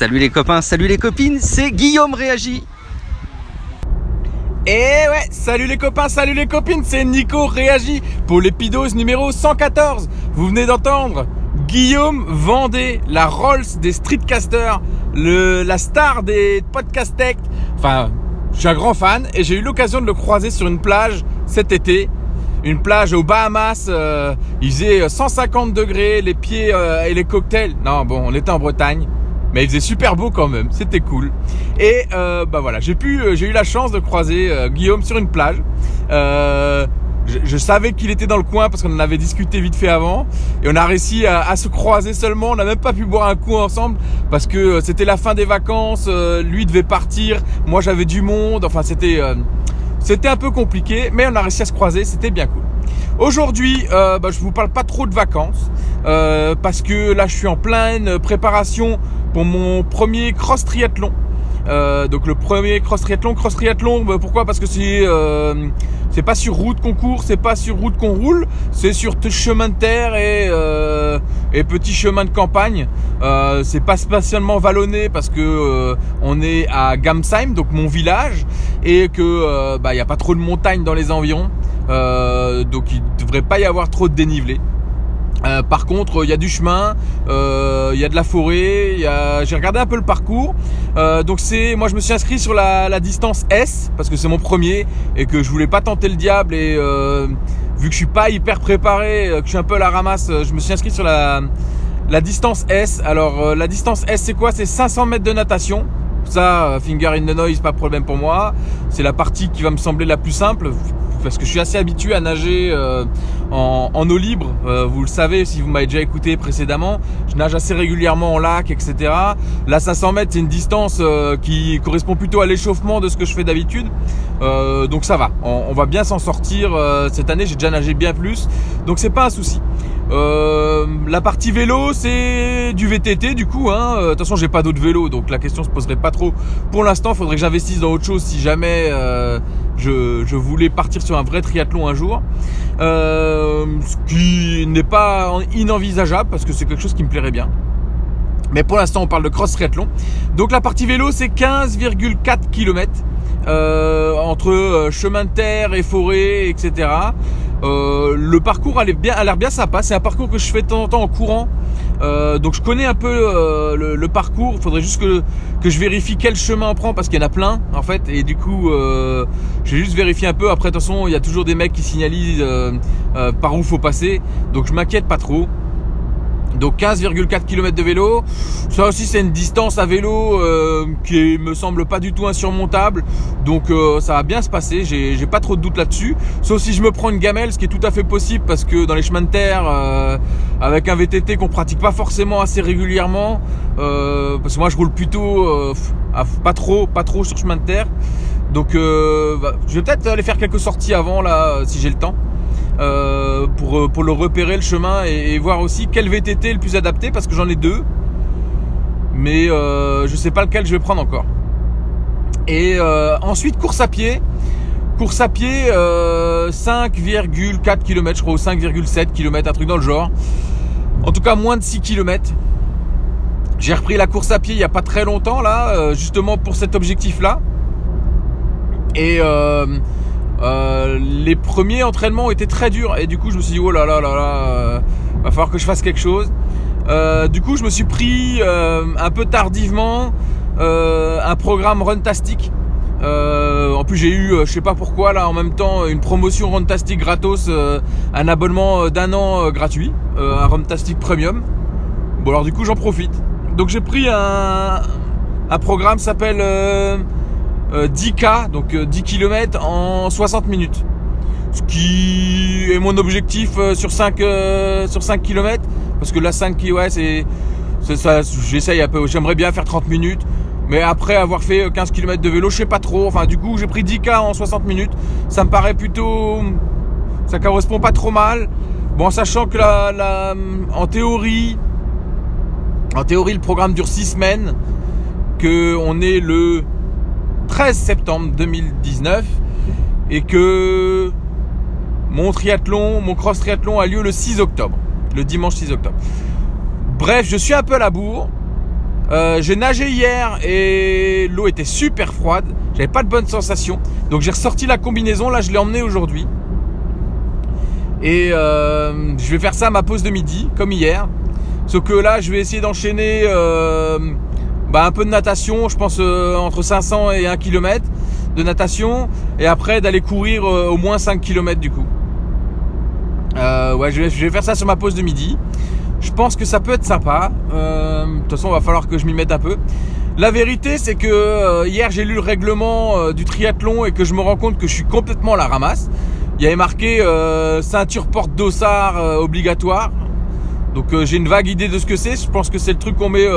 Salut les copains, salut les copines, c'est Guillaume Réagi. Et ouais, salut les copains, salut les copines, c'est Nico Réagi pour l'épidose numéro 114. Vous venez d'entendre Guillaume vendait la Rolls des streetcasters, le, la star des podcast tech. Enfin, je suis un grand fan et j'ai eu l'occasion de le croiser sur une plage cet été. Une plage aux Bahamas, euh, il faisait 150 degrés, les pieds euh, et les cocktails. Non, bon, on était en Bretagne mais il faisait super beau quand même, c'était cool. Et euh, bah voilà, j'ai pu, euh, j'ai eu la chance de croiser euh, Guillaume sur une plage. Euh, je, je, savais qu'il était dans le coin parce qu'on en avait discuté vite fait avant, et on a réussi à, à se croiser seulement. On n'a même pas pu boire un coup ensemble parce que euh, c'était la fin des vacances. lui devait partir, moi j'avais du monde. Enfin c'était, c'était un peu compliqué, mais on a réussi à se croiser, c'était bien cool. Aujourd'hui, euh, bah, je vous parle pas trop de vacances euh, parce que là, je suis en pleine préparation pour mon premier cross triathlon. Euh, donc le premier cross triathlon, cross triathlon, bah, pourquoi? Parce que c'est euh, c'est pas sur route qu'on court, c'est pas sur route qu'on roule, c'est sur chemin de terre et euh, et petits chemins de campagne. Euh, c'est pas spécialement vallonné parce que on est à Gamsheim, donc mon village, et que bah y a pas trop de montagnes dans les environs, donc il devrait pas y avoir trop de dénivelé. Euh, par contre, il y a du chemin, euh, il y a de la forêt. J'ai regardé un peu le parcours. Euh, donc c'est, moi, je me suis inscrit sur la, distance S parce que c'est mon premier et que je voulais pas tenter le diable. Et vu que je suis pas hyper préparé, que je suis un peu à la ramasse, je me suis inscrit sur la, la distance S. Alors la distance S, c'est quoi? C'est 500 mètres de natation. Ça, finger in the noise, pas problème pour moi. C'est la partie qui va me sembler la plus simple parce que je suis assez habitué à nager euh, en, eau libre. Euh, vous le savez si vous m'avez déjà écouté précédemment. Je nage assez régulièrement en lac, etc. Là, 500 mètres, c'est une distance euh, qui correspond plutôt à l'échauffement de ce que je fais d'habitude. donc ça va. On, on va bien s'en sortir cette année. J'ai déjà nagé bien plus, donc c'est pas un souci. Euh, la partie vélo, c'est du VTT du coup. Hein. De toute façon, j'ai pas d'autres vélos, donc la question se poserait pas trop. Pour l'instant, il faudrait que j'investisse dans autre chose si jamais euh, je, je, voulais partir sur un vrai triathlon un jour. Euh, ce qui n'est pas inenvisageable parce que c'est quelque chose qui me plairait bien. Mais pour l'instant, on parle de cross triathlon. Donc la partie vélo, c'est 15,4 km euh, entre euh, chemin de terre et forêt, etc. Euh, le parcours a l'air bien, a l'air bien sympa. C'est un parcours que je fais de temps en temps en courant. Donc je connais un peu le, le, parcours. Il faudrait juste que, que je vérifie quel chemin on prend parce qu'il y en a plein en fait. Et du coup, euh, je vais juste vérifier un peu. Après, de toute façon, il y a toujours des mecs qui signalisent par où faut passer. Donc je m'inquiète pas trop. Donc 15,4 km de vélo. Ça aussi c'est une distance à vélo euh, qui me semble pas du tout insurmontable. Donc euh, ça va bien se passer, j'ai pas trop de doute là-dessus. Sauf si je me prends une gamelle, ce qui est tout à fait possible parce que dans les chemins de terre, euh, avec un VTT qu'on pratique pas forcément assez régulièrement, parce que moi je roule plutôt pas trop, pas trop sur chemin de terre. Donc bah, je vais peut-être aller faire quelques sorties avant là si j'ai le temps. Pour, euh, pour le repérer le chemin et, voir aussi quel VTT est le plus adapté parce que j'en ai deux. Mais euh, je sais pas lequel je vais prendre encore. Et euh, ensuite course à pied. Course à pied, 5,4 km je crois, ou 5,7 km, un truc dans le genre. En tout cas moins de 6 km. J'ai repris la course à pied il n'y a pas très longtemps là, justement pour cet objectif là. Et euh, les premiers entraînements ont été très durs et du coup je me suis dit oh là là là là, euh, va falloir que je fasse quelque chose. Euh, du coup je me suis pris euh, un peu tardivement un programme Runtastic. en plus j'ai eu, je sais pas pourquoi là en même temps une promotion Runtastic gratos, un abonnement d'un an gratuit, un Runtastic Premium. Bon alors du coup j'en profite. Donc j'ai pris un, un programme s'appelle 10K, euh, donc 10 euh, km en 60 minutes. Ce qui est mon objectif euh, sur 5, sur 5 km. Parce que là, 5 km, ouais, c'est, j'essaye un peu. J'aimerais bien faire 30 minutes. Mais après avoir fait 15 km de vélo, je sais pas trop. Enfin, du coup, j'ai pris 10K en 60 minutes. Ça me paraît plutôt. Ça correspond pas trop mal. Bon, sachant que la, la, en théorie, en théorie, le programme dure 6 semaines. Que on est le 13 septembre 2019 et que mon triathlon, mon cross triathlon a lieu le 6 octobre, le dimanche 6 octobre. Bref, je suis un peu à la bourre. Euh, j'ai nagé hier et l'eau était super froide. J'avais pas de bonnes sensations. Donc j'ai ressorti la combinaison. Là, je l'ai emmenée aujourd'hui. Et euh, je vais faire ça à ma pause de midi, comme hier. Sauf que là, je vais essayer d'enchaîner euh, bah, un peu de natation. Je pense euh, entre 500 et 1 km de natation. Et après, d'aller courir euh, au moins 5 km du coup. Euh, ouais, je vais, je vais faire ça sur ma pause de midi. Je pense que ça peut être sympa. Euh, de toute façon, il va falloir que je m'y mette un peu. La vérité, c'est que euh, hier, j'ai lu le règlement du triathlon et que je me rends compte que je suis complètement à la ramasse. Il y avait marqué ceinture porte dossard obligatoire. Donc j'ai une vague idée de ce que c'est. Je pense que c'est le truc qu'on met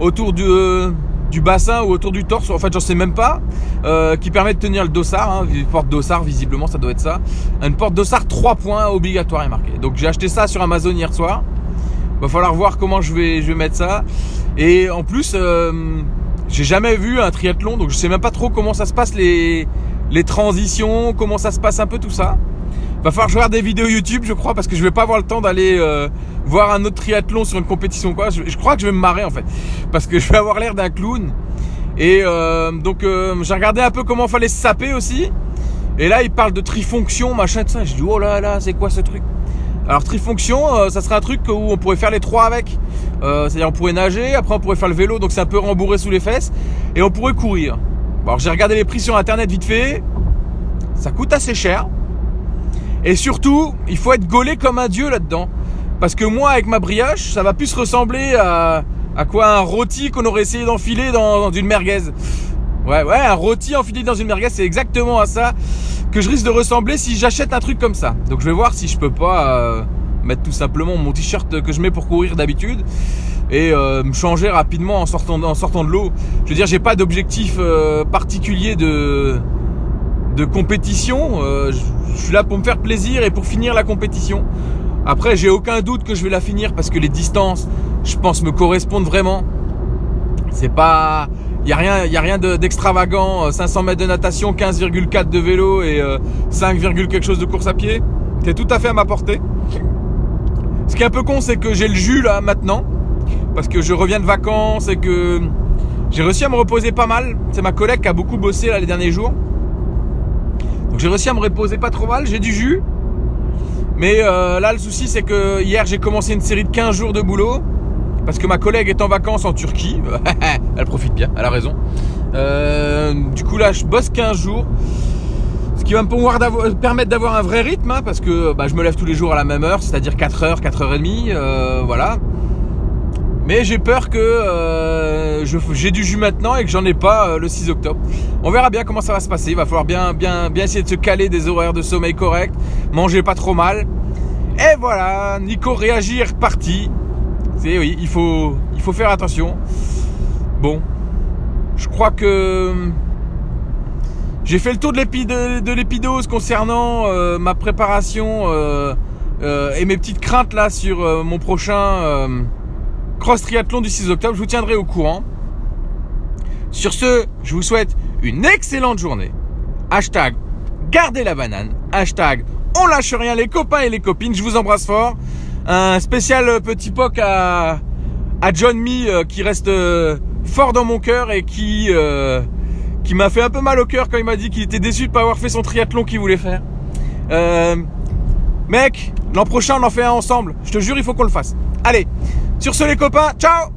autour du, euh, du bassin ou autour du torse. En fait, j'en sais même pas. Euh, qui permet de tenir le dossard. Hein. Porte dossard, visiblement, ça doit être ça. Une porte dossard 3 points obligatoire est marqué. Donc j'ai acheté ça sur Amazon hier soir. Va falloir voir comment je vais, je vais mettre ça. Et en plus, euh, j'ai jamais vu un triathlon, donc je sais même pas trop comment ça se passe les, les transitions, comment ça se passe un peu tout ça. Va falloir que je regarde des vidéos YouTube, je crois, parce que je vais pas avoir le temps d'aller euh, voir un autre triathlon sur une compétition quoi. Je, je, crois que je vais me marrer en fait, parce que je vais avoir l'air d'un clown. Et euh, donc euh, j'ai regardé un peu comment fallait se saper aussi. Et là, il parle de trifonction, machin de ça. Je dis oh là là, c'est quoi ce truc? Alors trifonction, ça serait un truc où on pourrait faire les trois avec. C'est-à-dire on pourrait nager, après on pourrait faire le vélo, donc c'est un peu rembourré sous les fesses, et on pourrait courir. Alors j'ai regardé les prix sur internet vite fait, ça coûte assez cher. Et surtout, il faut être gaulé comme un dieu là-dedans. Parce que moi, avec ma brioche, ça va plus ressembler à, à quoi? Un rôti qu'on aurait essayé d'enfiler dans, dans une merguez. Ouais, ouais, un rôti enfilé dans une merguez, c'est exactement à ça que je risque de ressembler si j'achète un truc comme ça. Donc je vais voir si je peux pas euh, mettre tout simplement mon t-shirt que je mets pour courir d'habitude et euh, me changer rapidement en sortant, en sortant de l'eau. Je veux dire, j'ai pas d'objectif euh, particulier de de compétition. Euh, je, je suis là pour me faire plaisir et pour finir la compétition. Après, j'ai aucun doute que je vais la finir parce que les distances, je pense, me correspondent vraiment. C'est pas, il y a rien, a rien de- d'extravagant. 500 mètres de natation, 15,4 de vélo et euh, 5, quelque chose de course à pied. C'est tout à fait à ma portée. Ce qui est un peu con, c'est que j'ai le jus là maintenant parce que je reviens de vacances et que j'ai réussi à me reposer pas mal. C'est ma collègue qui a beaucoup bossé là les derniers jours. Donc j'ai réussi à me reposer pas trop mal. J'ai du jus. Mais euh, là, le souci, c'est que hier, j'ai commencé une série de 15 jours de boulot. Parce que ma collègue est en vacances en Turquie. elle profite bien, elle a raison. Euh, du coup, là, je bosse 15 jours. Ce qui va me d'avoir- permettre d'avoir un vrai rythme. hein, parce que bah, je me lève tous les jours à la même heure, c'est-à-dire 4h, 4h30. euh, voilà. Mais j'ai peur que euh, j'ai du jus maintenant et que j'en ai pas euh, le 6 octobre. On verra bien comment ça va se passer. Il va falloir bien, bien, bien essayer de se caler des horaires de sommeil corrects, manger pas trop mal. Et voilà, Nico réagit est reparti. C'est oui, il faut, il faut faire attention. Bon, je crois que j'ai fait le tour de l'épi- de- de l'épidose concernant euh, ma préparation euh, euh, et mes petites craintes là sur euh, mon prochain cross triathlon du 6 octobre. Je vous tiendrai au courant. Sur ce, je vous souhaite une excellente journée. Hashtag gardez la banane. Hashtag on lâche rien les copains et les copines. Je vous embrasse fort. Un spécial euh, petit poc à, à John Me euh, qui reste euh, fort dans mon cœur et qui, qui m'a fait un peu mal au cœur quand il m'a dit qu'il était déçu de pas avoir fait son triathlon qu'il voulait faire. Mec, l'an prochain on en fait un ensemble. Je te jure, il faut qu'on le fasse. Allez, sur ce les copains, ciao